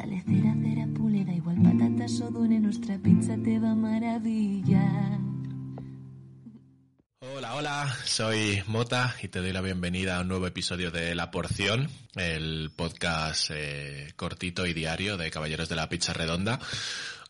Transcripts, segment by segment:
Dale cera, cera, pule, da igual patatas o dune, nuestra pizza te va a maravillar. Hola, hola, soy Mota y te doy la bienvenida a un nuevo episodio de La Porción, el podcast eh, cortito y diario de Caballeros de la Pizza Redonda.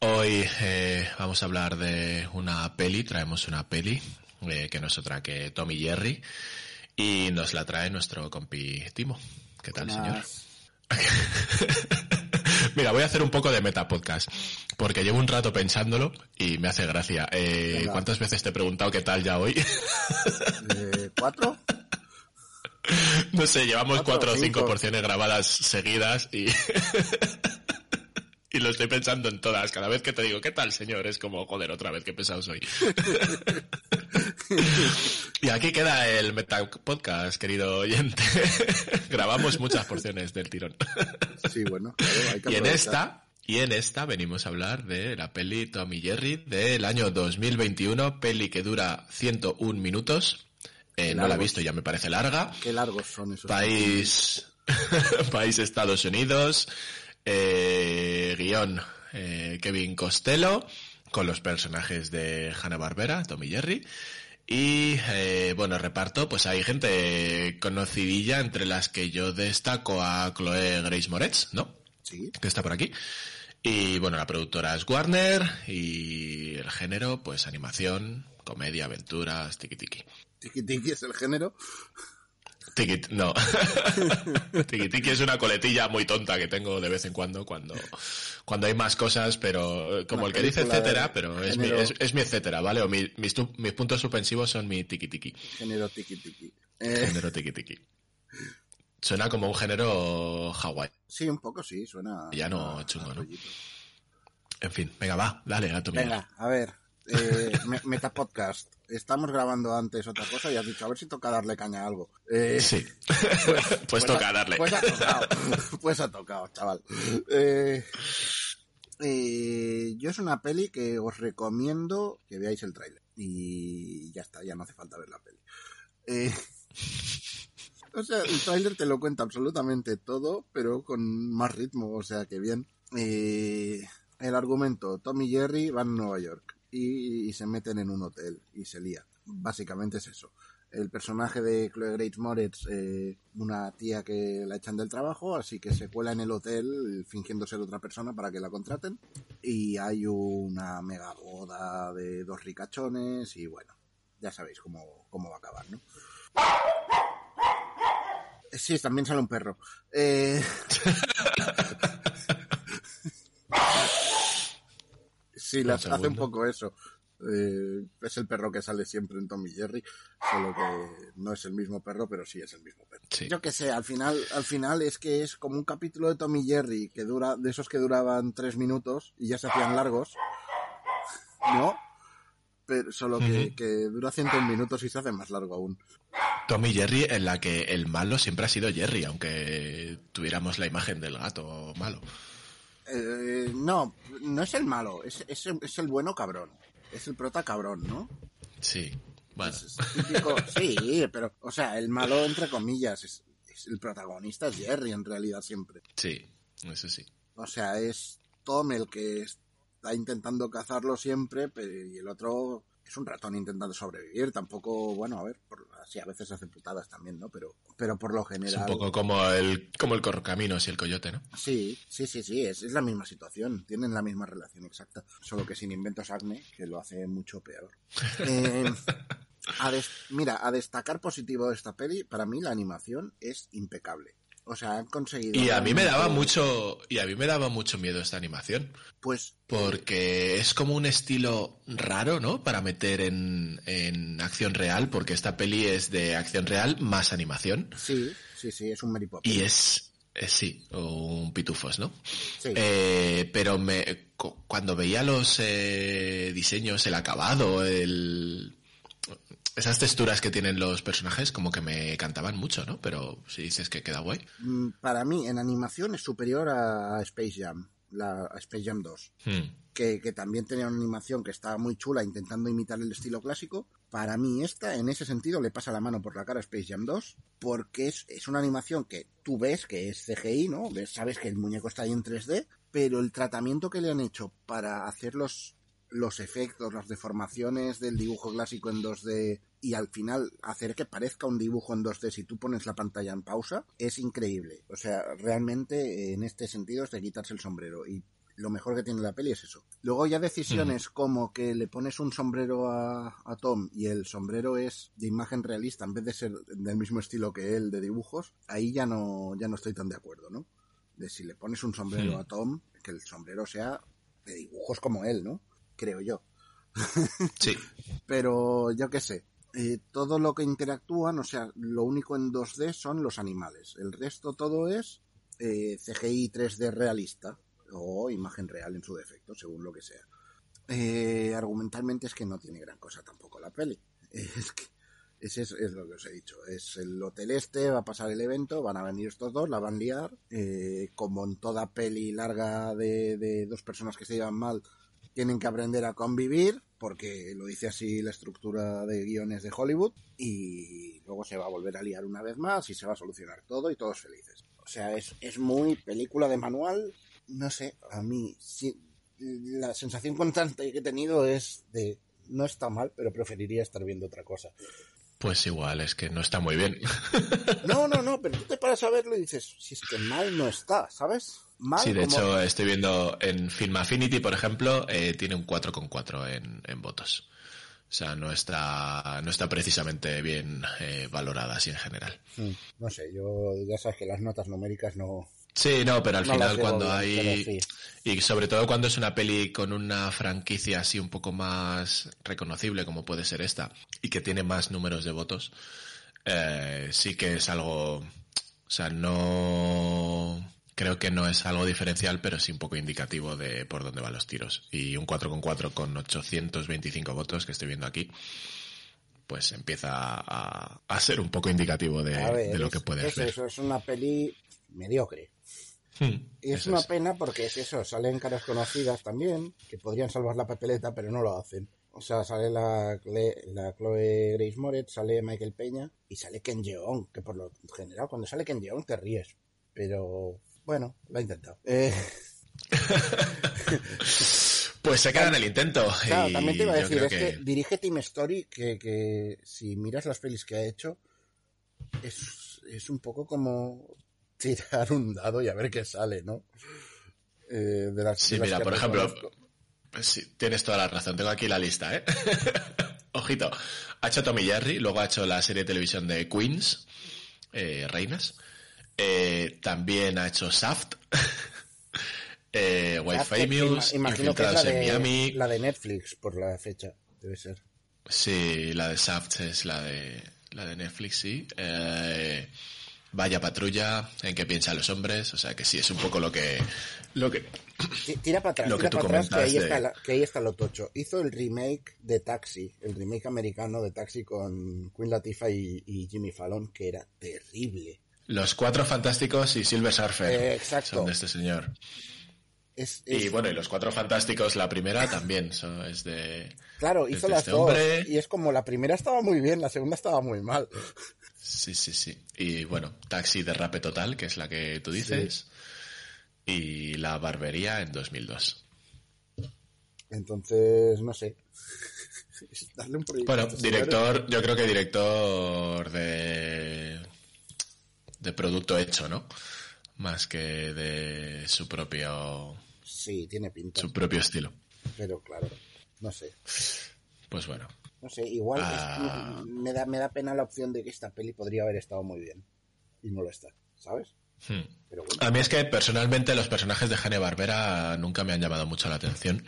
Hoy eh, vamos a hablar de una peli, traemos una peli eh, que no es otra que Tommy Jerry y nos la trae nuestro compi Timo. ¿Qué tal, señor? Mira, voy a hacer un poco de meta podcast, porque llevo un rato pensándolo y me hace gracia. Eh. ¿Cuántas veces te he preguntado qué tal ya hoy? Eh, ¿Cuatro? no sé, llevamos Cuatro o cinco cinco. porciones grabadas seguidas y... y lo estoy pensando en todas. Cada vez que te digo, ¿qué tal, señor? Es como, joder, otra vez, qué pesado soy. y aquí queda el Meta Podcast, querido oyente. Grabamos muchas porciones del tirón. Sí, bueno, claro, hay que Y en esta, y en esta venimos a hablar de la peli Tommy Jerry del año 2021, peli que dura 101 minutos. Eh, no la he visto, ya me parece larga. Qué largos son esos. País, país Estados Unidos, eh, guion eh, Kevin Costello, con los personajes de Hanna Barbera, Tommy Jerry. Y eh, bueno, reparto, pues hay gente conocidilla, entre las que yo destaco a Chloe Grace Moretz, ¿no? Sí, que está por aquí. Y bueno, la productora es Warner y el género, pues animación, comedia, aventuras, tiki tiki. tiki tiki es el género. Tiki, no. tiki tiki es una coletilla muy tonta que tengo de vez en cuando cuando, cuando hay más cosas, pero eh, como Una el que dice etcétera, pero es mi, es, es mi etcétera, ¿vale? O mi- mis, tu- mis puntos suspensivos son mi tiki tiki. Género tiki tiki. Eh, Género tiki tiki. Suena como un género Hawái. sí, un poco sí, suena. Ya no, chungo, ¿no? En fin, venga, va, dale a tu mierda. Venga, a ver. Eh, Metapodcast. Estamos grabando antes otra cosa y has dicho, a ver si toca darle caña a algo. Eh, Sí. pues, toca ha- darle. Pues ha tocado. pues ha tocado, chaval. Eh, eh, yo es una peli que os recomiendo que veáis el tráiler. Y ya está, ya no hace falta ver la peli. Eh, o sea, el tráiler te lo cuenta absolutamente todo, pero con más ritmo, o sea que bien. Eh, el argumento, Tom y Jerry van a Nueva York y, y se meten en un hotel y se lía. Básicamente es eso. El personaje de Chloe Grace Moretz, eh, una tía que la echan del trabajo, así que se cuela en el hotel fingiendo ser otra persona para que la contraten. Y hay una mega boda de dos ricachones y bueno, ya sabéis cómo, cómo va a acabar, ¿no? Sí, también sale un perro. Eh... Sí, las- hace un poco eso. Eh, es el perro que sale siempre en Tom y Jerry, solo que no es el mismo perro, pero sí es el mismo perro. Sí. Yo que sé, al final, al final es que es como un capítulo de Tom y Jerry que dura, de esos que duraban tres minutos y ya se hacían largos, ¿no? Pero solo que dura 101 minutos y se hace más largo aún. Tommy Jerry en la que el malo siempre ha sido Jerry, aunque tuviéramos la imagen del gato malo. Eh, no, no es el malo, es, es, es el bueno cabrón. Es el prota cabrón, ¿no? Sí. Bueno, Es, es típico, sí, pero, o sea, el malo entre comillas, es, es el protagonista es Jerry en realidad siempre. sí, eso sí. O sea, es Tom el que está intentando cazarlo siempre, pero y el otro es un ratón intentando sobrevivir. Tampoco, bueno, a ver, por, así a veces hace putadas también, ¿no? Pero, pero por lo Es general. un poco como el, como el correcaminos y el coyote, ¿no? Sí, sí, sí, sí, es, es la misma situación, tienen la misma relación exacta, solo que sin inventos acne, que lo hace mucho peor. Eh, a des- mira, a destacar positivo de esta peli, para mí la animación es impecable. O sea, han conseguido... Y a mí me daba mucho, y a mí me daba mucho miedo esta animación. Pues Porque es como un estilo raro, ¿no? Para meter en, en acción real, porque esta peli es de acción real más animación. sí, sí, sí, es un Mary Y es, Eh, sí, un pitufos, ¿no? Sí. Eh, pero me, cu- cuando veía los eh, diseños, el acabado, el, esas texturas que tienen los personajes, como que me cantaban mucho, ¿no? Pero si dices que queda guay. Mm, Para mí, en animación es superior a Space Jam, la, a Space Jam 2. Hmm. que, que también tenía una animación que estaba muy chula intentando imitar el estilo clásico. Para mí esta, en ese sentido, le pasa la mano por la cara a Space Jam 2, porque es, es una animación que tú ves que es CGI, ¿no? Ves- sabes que el muñeco está ahí en 3D, pero el tratamiento que le han hecho para hacer los, los efectos, las deformaciones del dibujo clásico en 2D y al final hacer que parezca un dibujo en 2D si tú pones la pantalla en pausa, es increíble. O sea, realmente en este sentido es de quitarse el sombrero y lo mejor que tiene la peli es eso. Luego ya decisiones como que le pones un sombrero a, a Tom y el sombrero es de imagen realista en vez de ser del mismo estilo que él de dibujos, ahí ya no, ya no estoy tan de acuerdo, ¿no? De si le pones un sombrero a Tom, que el sombrero sea de dibujos como él, ¿no? Creo yo. Sí. Pero yo qué sé. eh, todo lo que interactúan, o sea, lo único en 2D son los animales. El resto todo es eh, CGI 3D realista o imagen real en su defecto, según lo que sea. Eh, argumentalmente es que no tiene gran cosa tampoco la peli. Es que ese es, es lo que os he dicho. Es el hotel este, va a pasar el evento, van a venir estos dos, la van a liar. eh, como en toda peli larga de, de dos personas que se llevan mal, tienen que aprender a convivir, porque lo dice así la estructura de guiones de Hollywood, y luego se va a volver a liar una vez más y se va a solucionar todo y todos felices. O sea, es, es muy película de manual, no sé, a mí sí, la sensación constante que he tenido es de no está mal, pero preferiría estar viendo otra cosa. Pues igual, es que no está muy bien. No, no, no, pero tú te paras a verlo y dices, si es que mal no está, ¿sabes? Mal Sí, de como- hecho, estoy viendo en Film Affinity, por ejemplo, eh, tiene un 4,4 en, en votos. O sea, no está, no está precisamente bien eh, valorada así en general. Mm, No sé, yo ya sabes que las notas numéricas no... Sí, no, pero al No final cuando bien, hay... sí. Y sobre todo cuando es una peli con una franquicia así un poco más reconocible como puede ser esta y que tiene más números de votos, eh, sí que es algo... O sea, no... Creo que no es algo diferencial, pero sí un poco indicativo de por dónde van los tiros. Y un 4,4 con 825 votos que estoy viendo aquí, pues empieza a, a ser un poco indicativo de, A ver, de lo es- que puedes es ver. eso, es una peli mediocre. Hmm, Y es una es. pena porque es eso, salen caras conocidas también, que podrían salvar la papeleta, pero no lo hacen. O sea, sale la, la Chloe Grace Moretz, sale Michael Peña y sale Ken Jeong, que por lo general cuando sale Ken Jeong te ríes. Pero bueno, lo ha intentado. Eh, Pues se queda en el intento. claro, y también te iba a decir, es que... dirige Team Story, que, que si miras las pelis que ha hecho, es, es un poco como tirar un dado y a ver qué sale, ¿no? Eh, de las, Sí, de las mira, por ejemplo, sí, tienes toda la razón. Tengo aquí la lista, ¿eh? Ojito. Ha hecho Tommy Jerry, luego ha hecho la serie de televisión de Queens, eh, Reinas. Eh, también ha hecho Shaft, eh, que- Famous, ima- Infiltrados en de, Miami. la de Netflix por la fecha, debe ser. Sí, la de Shaft es la de, la de Netflix, sí. Eh, Vaya patrulla, en qué piensan los hombres, o sea que sí, es un poco lo que, lo que, Ti- Tira para atrás, Lo que tira tú para atrás, que ahí, está de- la- que ahí está lo tocho. Hizo el remake de Taxi, el remake americano de Taxi con Queen Latifah y, y Jimmy Fallon, que era terrible. Los Cuatro Fantásticos y Silver Surfer Eh, exacto. son de este señor. Es, Y bueno, y Los Cuatro Fantásticos, la primera también so- es de... claro, hizo de las este dos. hombre. Y es como la primera estaba muy bien, la segunda estaba muy mal. Sí, sí, sí. Y bueno, Taxi de Rape Total, que es la que tú dices. Y La Barbería en 2002. Entonces, no sé. Darle un proyecto Bueno, director, yo creo que director de... de producto hecho, ¿no? Más que de su propio... Sí, tiene pinta. su propio estilo. Pero claro, no sé. Pues bueno. No sé, igual es- Ah. me, da, me da pena la opción de que esta peli podría haber estado muy bien. Y no lo está, ¿sabes? Hmm. Pero bueno, A mí es que personalmente los personajes de Hanna Barbera nunca me han llamado mucho la atención.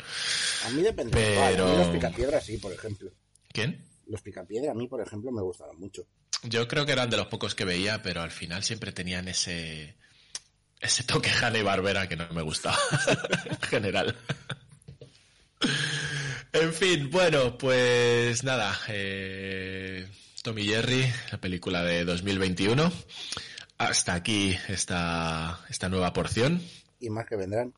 a mí depende. Pero- a mí los picapiedras sí, por ejemplo. ¿Quién? Los picapiedra a mí, por ejemplo, me gustaban mucho. Yo creo que eran de los pocos que veía, pero al final siempre tenían ese ese toque Hanna y Barbera que no me gustaba en general. En fin, bueno, pues nada, eh, Tommy Jerry, la película de 2021. Hasta aquí esta, esta nueva porción. Y más que vendrán.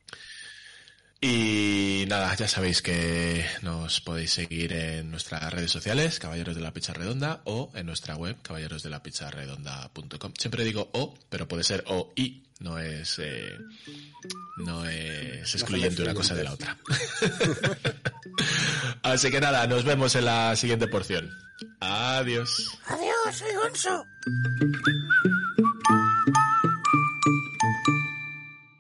Y nada, ya sabéis que nos podéis seguir en nuestras redes sociales, Caballeros de la Pizza Redonda, o en nuestra web, caballerosdelapizzaredonda.com. Siempre digo o, pero puede ser o y, no es, eh, no es excluyente una cosa de la otra. Así que nada, nos vemos en la siguiente porción. Adiós. Adiós, soy Gonzo.